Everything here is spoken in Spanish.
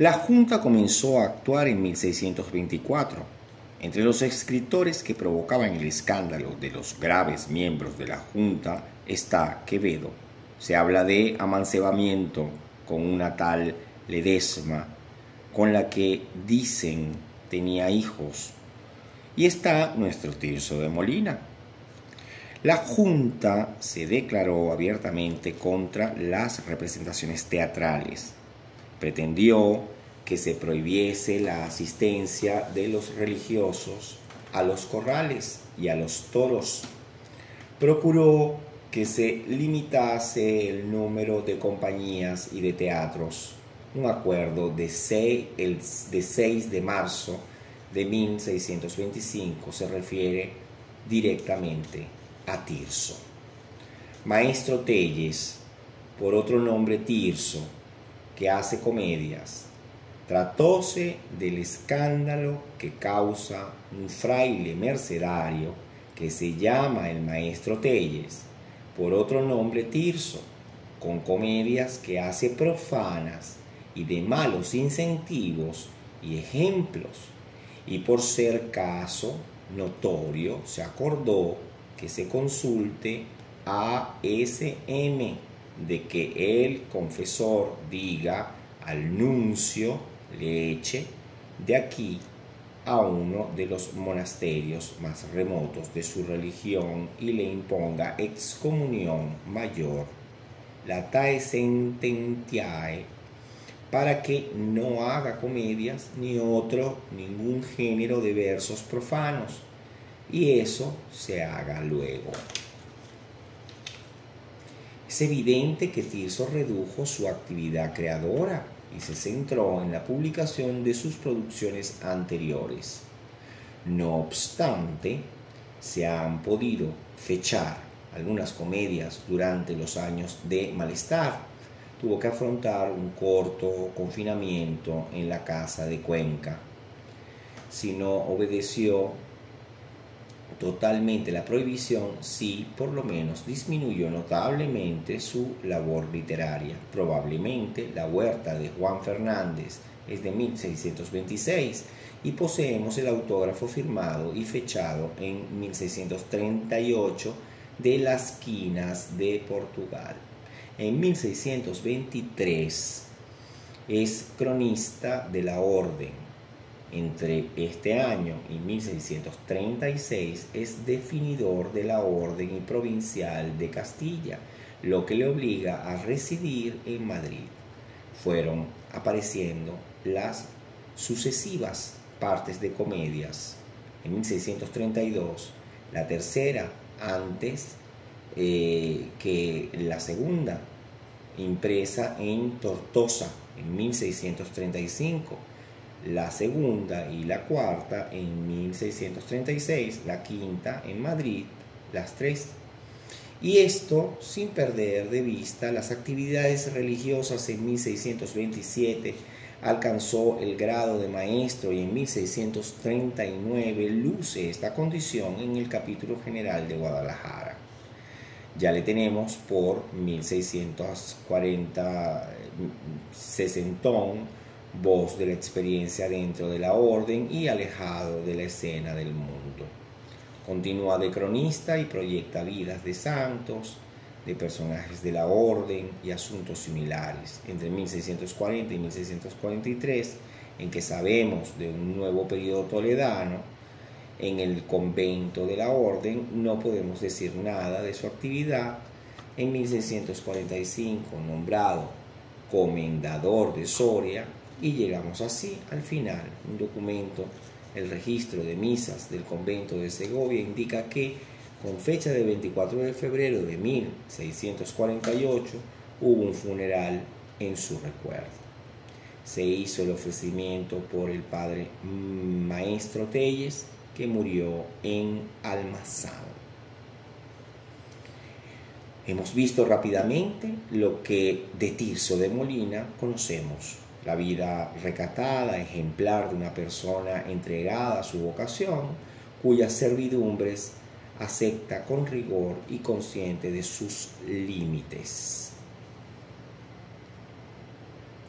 La Junta comenzó a actuar en 1624. Entre los escritores que provocaban el escándalo de los graves miembros de la Junta está Quevedo. Se habla de amancebamiento con una tal Ledesma, con la que dicen tenía hijos. Y está nuestro Tirso de Molina. La Junta se declaró abiertamente contra las representaciones teatrales. Pretendió que se prohibiese la asistencia de los religiosos a los corrales y a los toros. Procuró que se limitase el número de compañías y de teatros. Un acuerdo de 6, el, de 6 de marzo de 1625 se refiere directamente a Tirso. Maestro Telles, por otro nombre Tirso, que hace comedias, tratóse del escándalo que causa un fraile mercedario que se llama el Maestro Telles por otro nombre Tirso, con comedias que hace profanas y de malos incentivos y ejemplos, y por ser caso notorio se acordó que se consulte a SM de que el confesor diga al nuncio le eche de aquí a uno de los monasterios más remotos de su religión y le imponga excomunión mayor, la tae sententiae, para que no haga comedias ni otro, ningún género de versos profanos, y eso se haga luego. Evidente que Tirso redujo su actividad creadora y se centró en la publicación de sus producciones anteriores. No obstante, se han podido fechar algunas comedias durante los años de malestar. Tuvo que afrontar un corto confinamiento en la casa de Cuenca. Si no obedeció totalmente la prohibición, sí por lo menos disminuyó notablemente su labor literaria. Probablemente la huerta de Juan Fernández es de 1626 y poseemos el autógrafo firmado y fechado en 1638 de las quinas de Portugal. En 1623 es cronista de la orden entre este año y 1636 es definidor de la Orden y Provincial de Castilla, lo que le obliga a residir en Madrid. Fueron apareciendo las sucesivas partes de comedias. En 1632, la tercera antes eh, que la segunda, impresa en Tortosa en 1635 la segunda y la cuarta en 1636, la quinta en Madrid, las tres. Y esto sin perder de vista las actividades religiosas en 1627 alcanzó el grado de maestro y en 1639 luce esta condición en el capítulo general de Guadalajara. Ya le tenemos por 1640 sesentón voz de la experiencia dentro de la orden y alejado de la escena del mundo. Continúa de cronista y proyecta vidas de santos, de personajes de la orden y asuntos similares. Entre 1640 y 1643, en que sabemos de un nuevo periodo toledano, en el convento de la orden no podemos decir nada de su actividad. En 1645, nombrado comendador de Soria, y llegamos así al final. Un documento, el registro de misas del convento de Segovia indica que con fecha de 24 de febrero de 1648 hubo un funeral en su recuerdo. Se hizo el ofrecimiento por el padre Maestro Telles, que murió en Almazán. Hemos visto rápidamente lo que de Tirso de Molina conocemos la vida recatada, ejemplar de una persona entregada a su vocación, cuyas servidumbres acepta con rigor y consciente de sus límites.